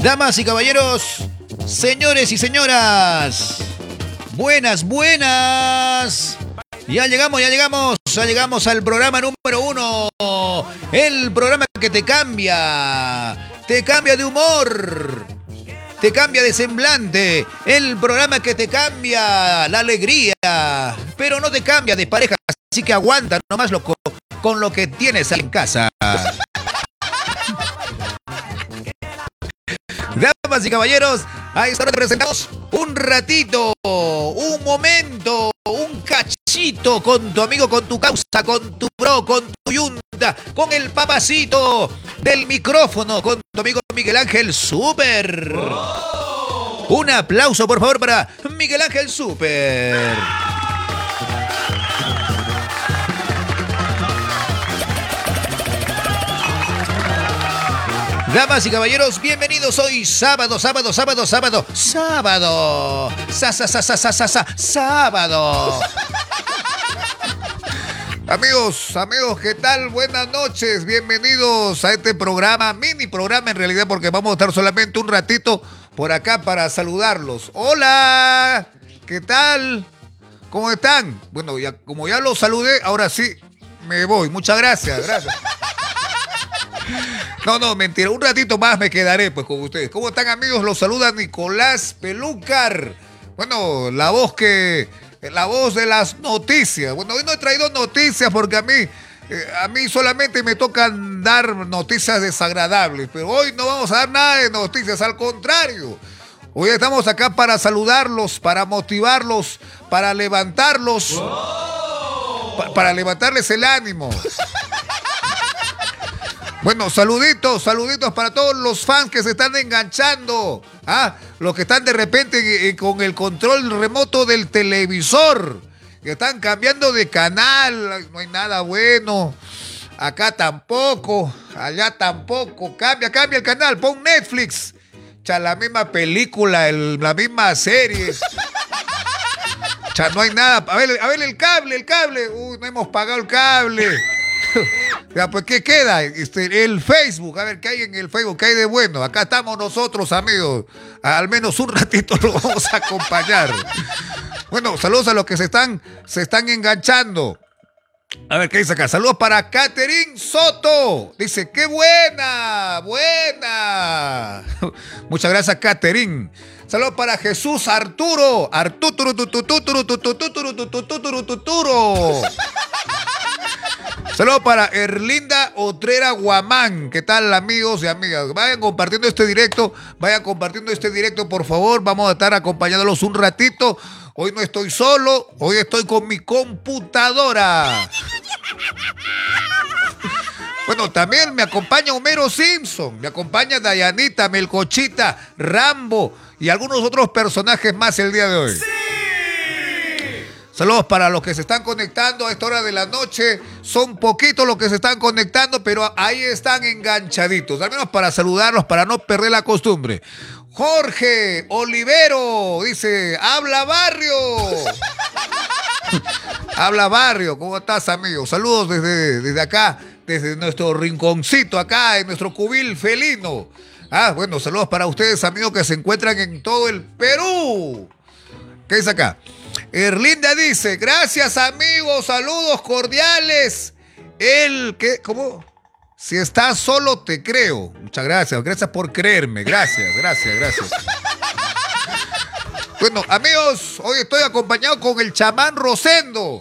Damas y caballeros, señores y señoras, buenas, buenas. Ya llegamos, ya llegamos, ya llegamos al programa número uno. El programa que te cambia, te cambia de humor, te cambia de semblante. El programa que te cambia la alegría, pero no te cambia de pareja. Así que aguanta nomás loco con lo que tienes en casa. Damas y caballeros, ahí está presentamos un ratito, un momento, un cachito con tu amigo, con tu causa, con tu pro, con tu yunta, con el papacito del micrófono, con tu amigo Miguel Ángel Super. Un aplauso, por favor, para Miguel Ángel Super. Damas y caballeros, bienvenidos hoy sábado, sábado, sábado, sábado, sábado. Sa, sa, sa, sa, sa, sa, sa, sábado. Amigos, amigos, ¿qué tal? Buenas noches, bienvenidos a este programa, mini programa en realidad, porque vamos a estar solamente un ratito por acá para saludarlos. Hola, ¿qué tal? ¿Cómo están? Bueno, ya, como ya los saludé, ahora sí me voy. Muchas gracias, gracias. No, no, mentira. Un ratito más me quedaré pues con ustedes. ¿Cómo están amigos? Los saluda Nicolás Pelúcar. Bueno, la voz que... La voz de las noticias. Bueno, hoy no he traído noticias porque a mí... eh, a mí solamente me tocan dar noticias desagradables, pero hoy no vamos a dar nada de noticias, al contrario. Hoy estamos acá para saludarlos, para motivarlos, para levantarlos, pa- para levantarles el ánimo. Bueno, saluditos, saluditos para todos los fans que se están enganchando. Ah, los que están de repente eh, con el control remoto del televisor. Que están cambiando de canal. No hay nada bueno. Acá tampoco. Allá tampoco. Cambia, cambia el canal. Pon Netflix. Cha, la misma película, el- la misma serie. Cha, no hay nada. A ver, a ver el cable, el cable. Uy, no hemos pagado el cable. Ya, pues, ¿qué queda? Este, el Facebook, a ver, ¿qué hay en el Facebook? ¿Qué hay de bueno? Acá estamos nosotros, amigos. Al menos un ratito lo vamos a acompañar. Bueno, saludos a los que se están, se están enganchando. A ver, ¿qué dice acá? Saludos para Catherine Soto. Dice, qué buena, buena. Muchas gracias, Catherine. Saludos para Jesús Arturo. Arturo, tututuro, tututuro, tututuro, tututuro. Saludos para Erlinda Otrera Guamán. ¿Qué tal, amigos y amigas? Vayan compartiendo este directo. Vayan compartiendo este directo, por favor. Vamos a estar acompañándolos un ratito. Hoy no estoy solo. Hoy estoy con mi computadora. Bueno, también me acompaña Homero Simpson. Me acompaña Dayanita, Melcochita, Rambo y algunos otros personajes más el día de hoy. Saludos para los que se están conectando a esta hora de la noche. Son poquitos los que se están conectando, pero ahí están enganchaditos. Al menos para saludarlos, para no perder la costumbre. Jorge Olivero dice, habla barrio. habla barrio, ¿cómo estás amigo? Saludos desde, desde acá, desde nuestro rinconcito acá, en nuestro cubil felino. Ah, bueno, saludos para ustedes amigos que se encuentran en todo el Perú. ¿Qué dice acá? Erlinda dice, gracias amigos, saludos cordiales. El que, ¿cómo? Si estás solo, te creo. Muchas gracias, gracias por creerme. Gracias, gracias, gracias. Bueno, amigos, hoy estoy acompañado con el chamán Rosendo.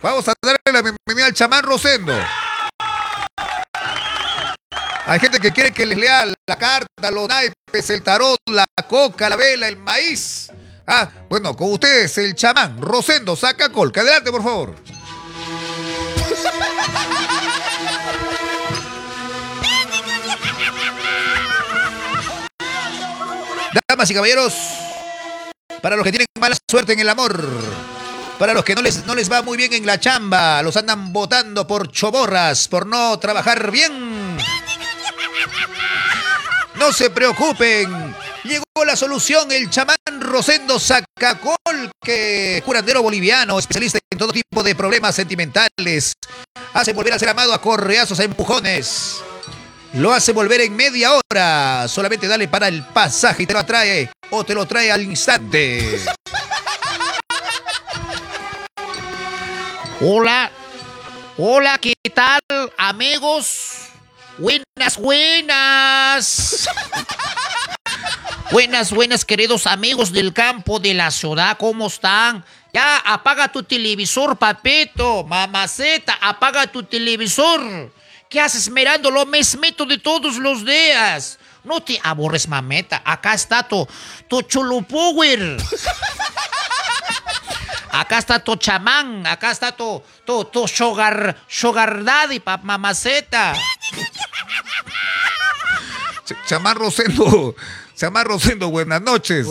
Vamos a darle la bienvenida al chamán Rosendo. Hay gente que quiere que les lea la carta, los naipes, el tarot, la coca, la vela, el maíz. Ah, bueno, con ustedes, el chamán Rosendo saca colca. Adelante, por favor. Damas y caballeros, para los que tienen mala suerte en el amor, para los que no les, no les va muy bien en la chamba, los andan votando por choborras, por no trabajar bien. No se preocupen. Llegó la solución, el chamán Rosendo Sacacol, que curandero boliviano, especialista en todo tipo de problemas sentimentales. Hace volver a ser amado a correazos, a empujones. lo hace volver en media hora. Solamente dale para el pasaje y te lo trae o te lo trae al instante. Hola, hola, ¿qué tal, amigos? Buenas, buenas. Buenas, buenas, queridos amigos del campo de la ciudad, ¿cómo están? Ya, apaga tu televisor, papito, mamaceta, apaga tu televisor. ¿Qué haces mirando lo mesmito de todos los días? No te aborres, mameta. Acá está tu, tu chulo power. Acá está tu chamán. Acá está tu, tu, tu sugar, sugar daddy, mamaceta. Chamán Rosendo. Chamán Rosendo, buenas noches.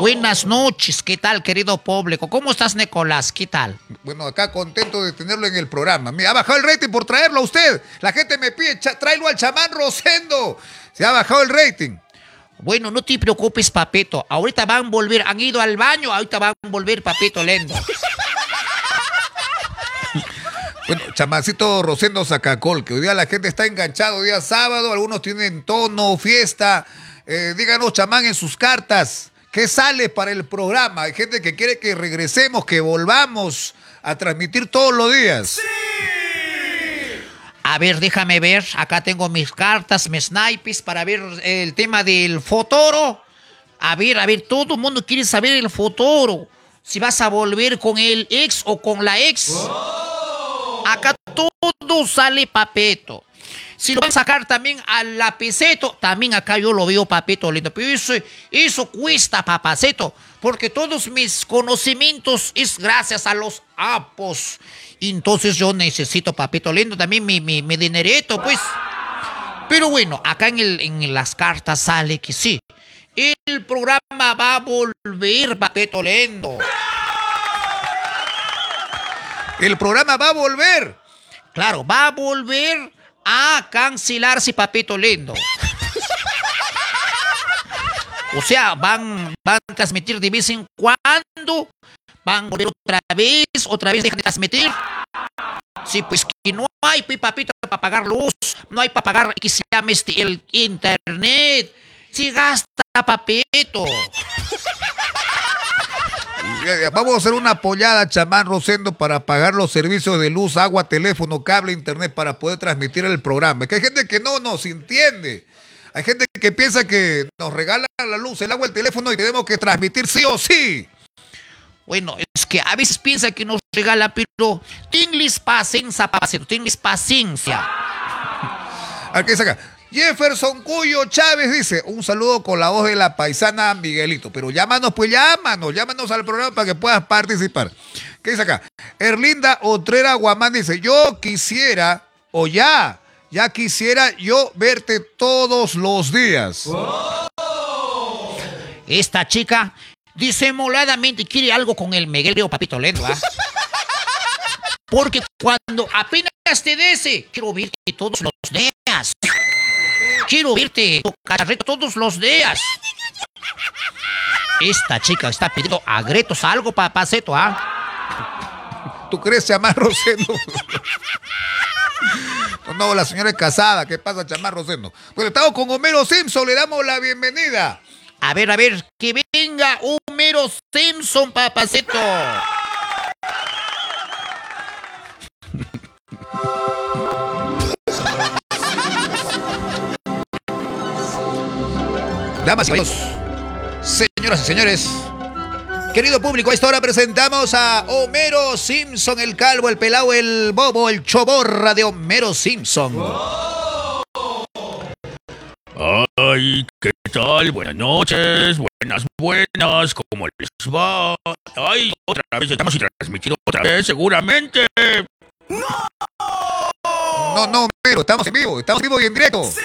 Buenas noches, ¿qué tal, querido público? ¿Cómo estás, Nicolás? ¿Qué tal? Bueno, acá contento de tenerlo en el programa. Me ha bajado el rating por traerlo a usted. La gente me pide, tráelo al chamán Rosendo. Se ha bajado el rating. Bueno, no te preocupes, papito. Ahorita van a volver, han ido al baño, ahorita van a volver, papito lendo. Bueno, chamancito Rosendo Zacacol, que hoy día la gente está enganchado, hoy día sábado, algunos tienen tono, fiesta. Eh, díganos, chamán, en sus cartas. ¿Qué sale para el programa? Hay gente que quiere que regresemos, que volvamos a transmitir todos los días. ¡Sí! A ver, déjame ver. Acá tengo mis cartas, mis naipes para ver el tema del futuro. A ver, a ver, todo el mundo quiere saber el futuro. Si vas a volver con el ex o con la ex. Acá todo sale papeto. Si lo van a sacar también al lapicito, también acá yo lo veo, papito lindo. Pero eso, eso cuesta, papacito, porque todos mis conocimientos es gracias a los apos. Entonces yo necesito, papito lindo, también mi, mi, mi dinerito, pues. Pero bueno, acá en, el, en las cartas sale que sí. El programa va a volver, papito lindo. El programa va a volver. Claro, va a volver a cancelarse, papito lindo. O sea, van, van a transmitir de vez en cuando, van a volver otra vez, otra vez dejan de transmitir. Sí, pues que no hay, pues, papito, para pagar luz, no hay para pagar que se llame este, el internet. Si gasta, papito. Vamos a hacer una apoyada, chamán Rosendo, para pagar los servicios de luz, agua, teléfono, cable, internet, para poder transmitir el programa. Es que hay gente que no nos entiende. Hay gente que piensa que nos regalan la luz, el agua, el teléfono y tenemos que transmitir sí o sí. Bueno, es que a veces piensa que nos regala, pero tenles paciencia, papacito, tenles paciencia. Aquí saca. Jefferson Cuyo Chávez dice, un saludo con la voz de la paisana Miguelito, pero llámanos, pues llámanos, llámanos al programa para que puedas participar. ¿Qué dice acá? Erlinda Otrera Guamán dice, yo quisiera, o ya, ya quisiera yo verte todos los días. Esta chica disimuladamente quiere algo con el Miguelito Papito Lendo, ¿ah? Porque cuando apenas te dice, quiero verte todos los días. Quiero verte todos los días. Esta chica está pidiendo a Gretos algo, papaceto, ¿ah? ¿Tú crees, Chamar Rosendo? no, la señora es casada. ¿Qué pasa, Chamar Rosendo? Bueno, estamos con Homero Simpson. Le damos la bienvenida. A ver, a ver, que venga Homero Simpson, papacito. Damas y caballeros, señoras y señores, querido público, a esta hora presentamos a Homero Simpson, el calvo, el pelado, el bobo, el choborra de Homero Simpson. Ay, ¿qué tal? Buenas noches, buenas, buenas, ¿cómo les va? Ay, otra vez estamos transmitiendo otra vez, seguramente. ¡No! No, no, Homero, estamos en vivo, estamos en vivo y en directo. ¡Sí!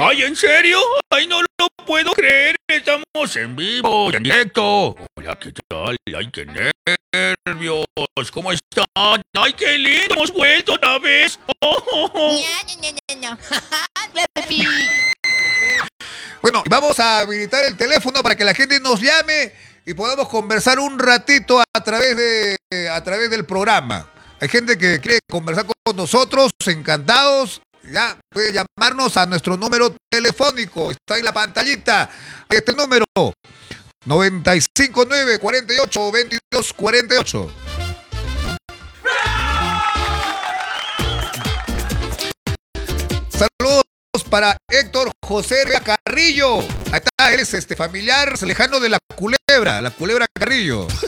¡Ay, en serio! ¡Ay, no lo puedo creer! Estamos en vivo, en directo. Hola, ¿qué tal? ¡Ay, qué nervios! ¿Cómo están? ¡Ay, qué lindo! ¡Hemos vuelto otra vez! bueno, vamos a habilitar el teléfono para que la gente nos llame y podamos conversar un ratito a través, de, a través del programa. Hay gente que quiere conversar con nosotros, encantados ya puede llamarnos a nuestro número telefónico. Está en la pantallita. Este número 959 48 22 48. Saludos para Héctor José Carrillo. Ahí está, él es este familiar lejano de la culebra, la culebra Carrillo.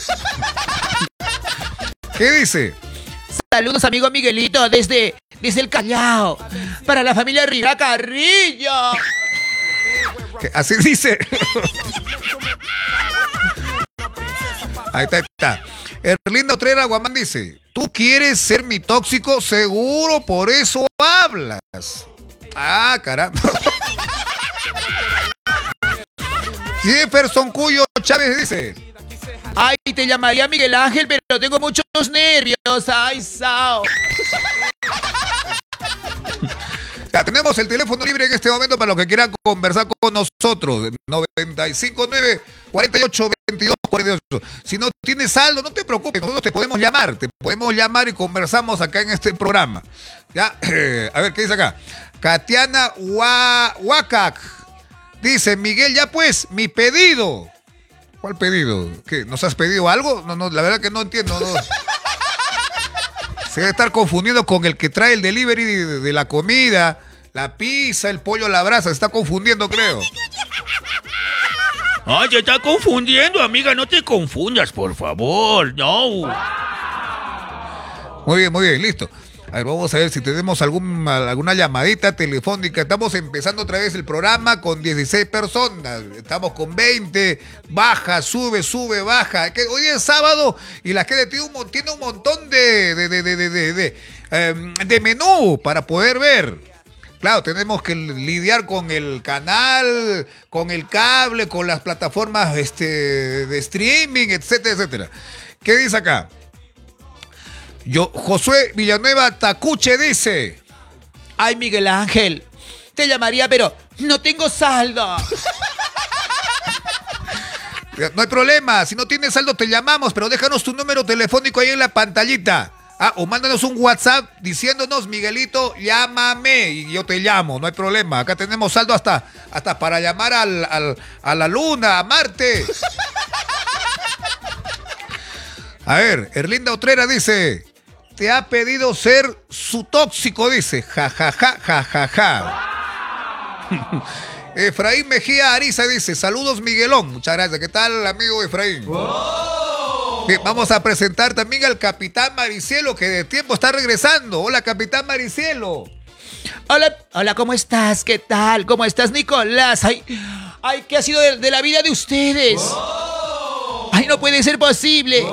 ¿Qué dice? Saludos, amigo Miguelito, desde, desde el Callao. Para la familia Rivera Carrillo. Así dice. Ahí está, ahí está. Erlinda Otrera Guamán dice, tú quieres ser mi tóxico, seguro por eso hablas. Ah, caramba. Jefferson Cuyo Chávez dice. Ay, te llamaría Miguel Ángel, pero tengo muchos nervios. Ay, Sao. Ya tenemos el teléfono libre en este momento para los que quieran conversar con nosotros. 959 48 22 48. Si no tienes saldo, no te preocupes, nosotros te podemos llamar, te podemos llamar y conversamos acá en este programa. Ya, a ver qué dice acá. Katiana Huacac dice, Miguel, ya pues, mi pedido. ¿Cuál pedido? ¿Qué? ¿Nos has pedido algo? No, no, la verdad que no entiendo. No. Se debe estar confundiendo con el que trae el delivery de, de la comida, la pizza, el pollo a la brasa. Se está confundiendo, creo. Ay, se está confundiendo, amiga. No te confundas, por favor. No. Muy bien, muy bien, listo. A ver, vamos a ver si tenemos algún, alguna llamadita telefónica. Estamos empezando otra vez el programa con 16 personas. Estamos con 20. Baja, sube, sube, baja. Hoy es sábado y la gente tiene un, un montón de, de, de, de, de, em, de menú para poder ver. Claro, tenemos que lidiar con el canal, con el cable, con las plataformas este, de streaming, etcétera, etcétera. ¿Qué dice acá? Yo, Josué Villanueva Tacuche dice. Ay, Miguel Ángel, te llamaría, pero no tengo saldo. No hay problema, si no tienes saldo te llamamos, pero déjanos tu número telefónico ahí en la pantallita. Ah, o mándanos un WhatsApp diciéndonos, Miguelito, llámame y yo te llamo, no hay problema. Acá tenemos saldo hasta, hasta para llamar al, al, a la luna, a Marte. A ver, Erlinda Otrera dice, te ha pedido ser su tóxico, dice. Ja, ja, ja, ja, ja, ja. Efraín Mejía Ariza dice, saludos Miguelón. Muchas gracias. ¿Qué tal, amigo Efraín? Bien, vamos a presentar también al capitán Maricielo, que de tiempo está regresando. Hola, capitán Maricielo. Hola, hola, ¿cómo estás? ¿Qué tal? ¿Cómo estás, Nicolás? Ay, ay ¿qué ha sido de, de la vida de ustedes? Ay, no puede ser posible.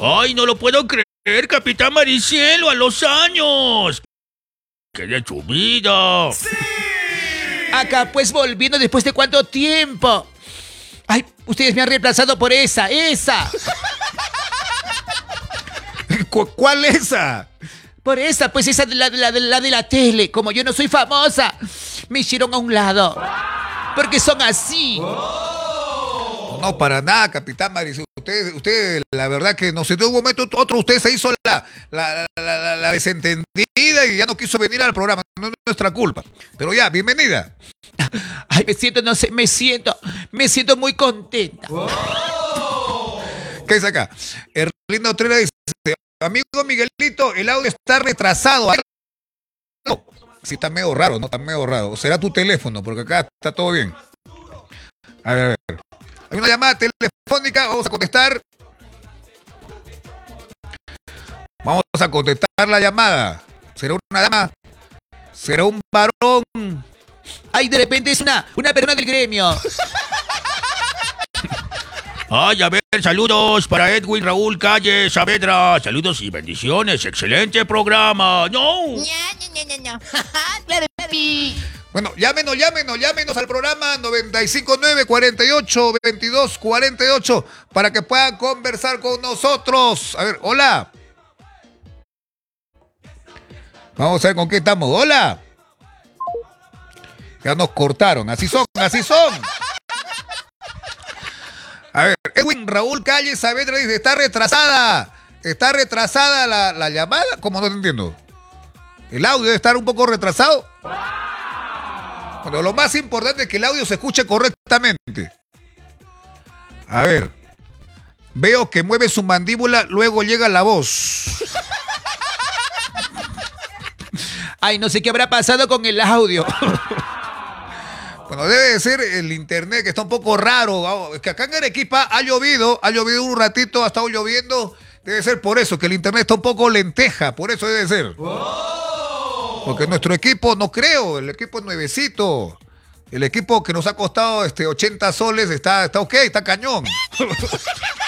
Ay, no lo puedo creer, capitán Maricielo, a los años. ¿Qué de su vida? Acá, pues volviendo después de cuánto tiempo. Ay, ustedes me han reemplazado por esa, esa. ¿Cu- ¿Cuál esa? Por esa, pues esa de la, de la, de la de la tele. Como yo no soy famosa, me hicieron a un lado. Porque son así. No, para nada, capitán Maricielo. Usted, usted, la verdad que no sé, de un momento otro usted se hizo la, la, la, la- la desentendida y ya no quiso venir al programa. No es nuestra culpa. Pero ya, bienvenida. Ay, me siento, no sé, me siento, me siento muy contenta. ¿Qué es acá? Erlinda Otrera dice, amigo Miguelito, el audio está retrasado. Ay, No, sí está medio raro, ¿no? Está medio raro. Será tu teléfono, porque acá está todo bien. A ver, a ver. Hay una llamada telefónica, vamos a contestar. Vamos a contestar la llamada. ¿Será una dama? ¿Será un varón? Ay, de repente es una, una persona del gremio. Ay, a ver, saludos para Edwin Raúl Calle Saavedra. Saludos y bendiciones. Excelente programa. No. Bueno, llámenos, llámenos, llámenos al programa 959 48 22 48 para que puedan conversar con nosotros. A ver, hola. Vamos a ver con qué estamos. Hola. Ya nos cortaron. Así son, así son. A ver, Edwin Raúl Calle Saavedra dice, está retrasada. Está retrasada la, la llamada. ¿Cómo no te entiendo? El audio debe estar un poco retrasado. Bueno, lo más importante es que el audio se escuche correctamente. A ver. Veo que mueve su mandíbula, luego llega la voz. Ay, no sé qué habrá pasado con el audio. Bueno, debe de ser el internet que está un poco raro. Es que acá en Arequipa ha llovido, ha llovido un ratito, ha estado lloviendo. Debe ser por eso, que el internet está un poco lenteja, por eso debe ser. Porque nuestro equipo, no creo, el equipo es nuevecito. El equipo que nos ha costado este 80 soles está, está ok, está cañón.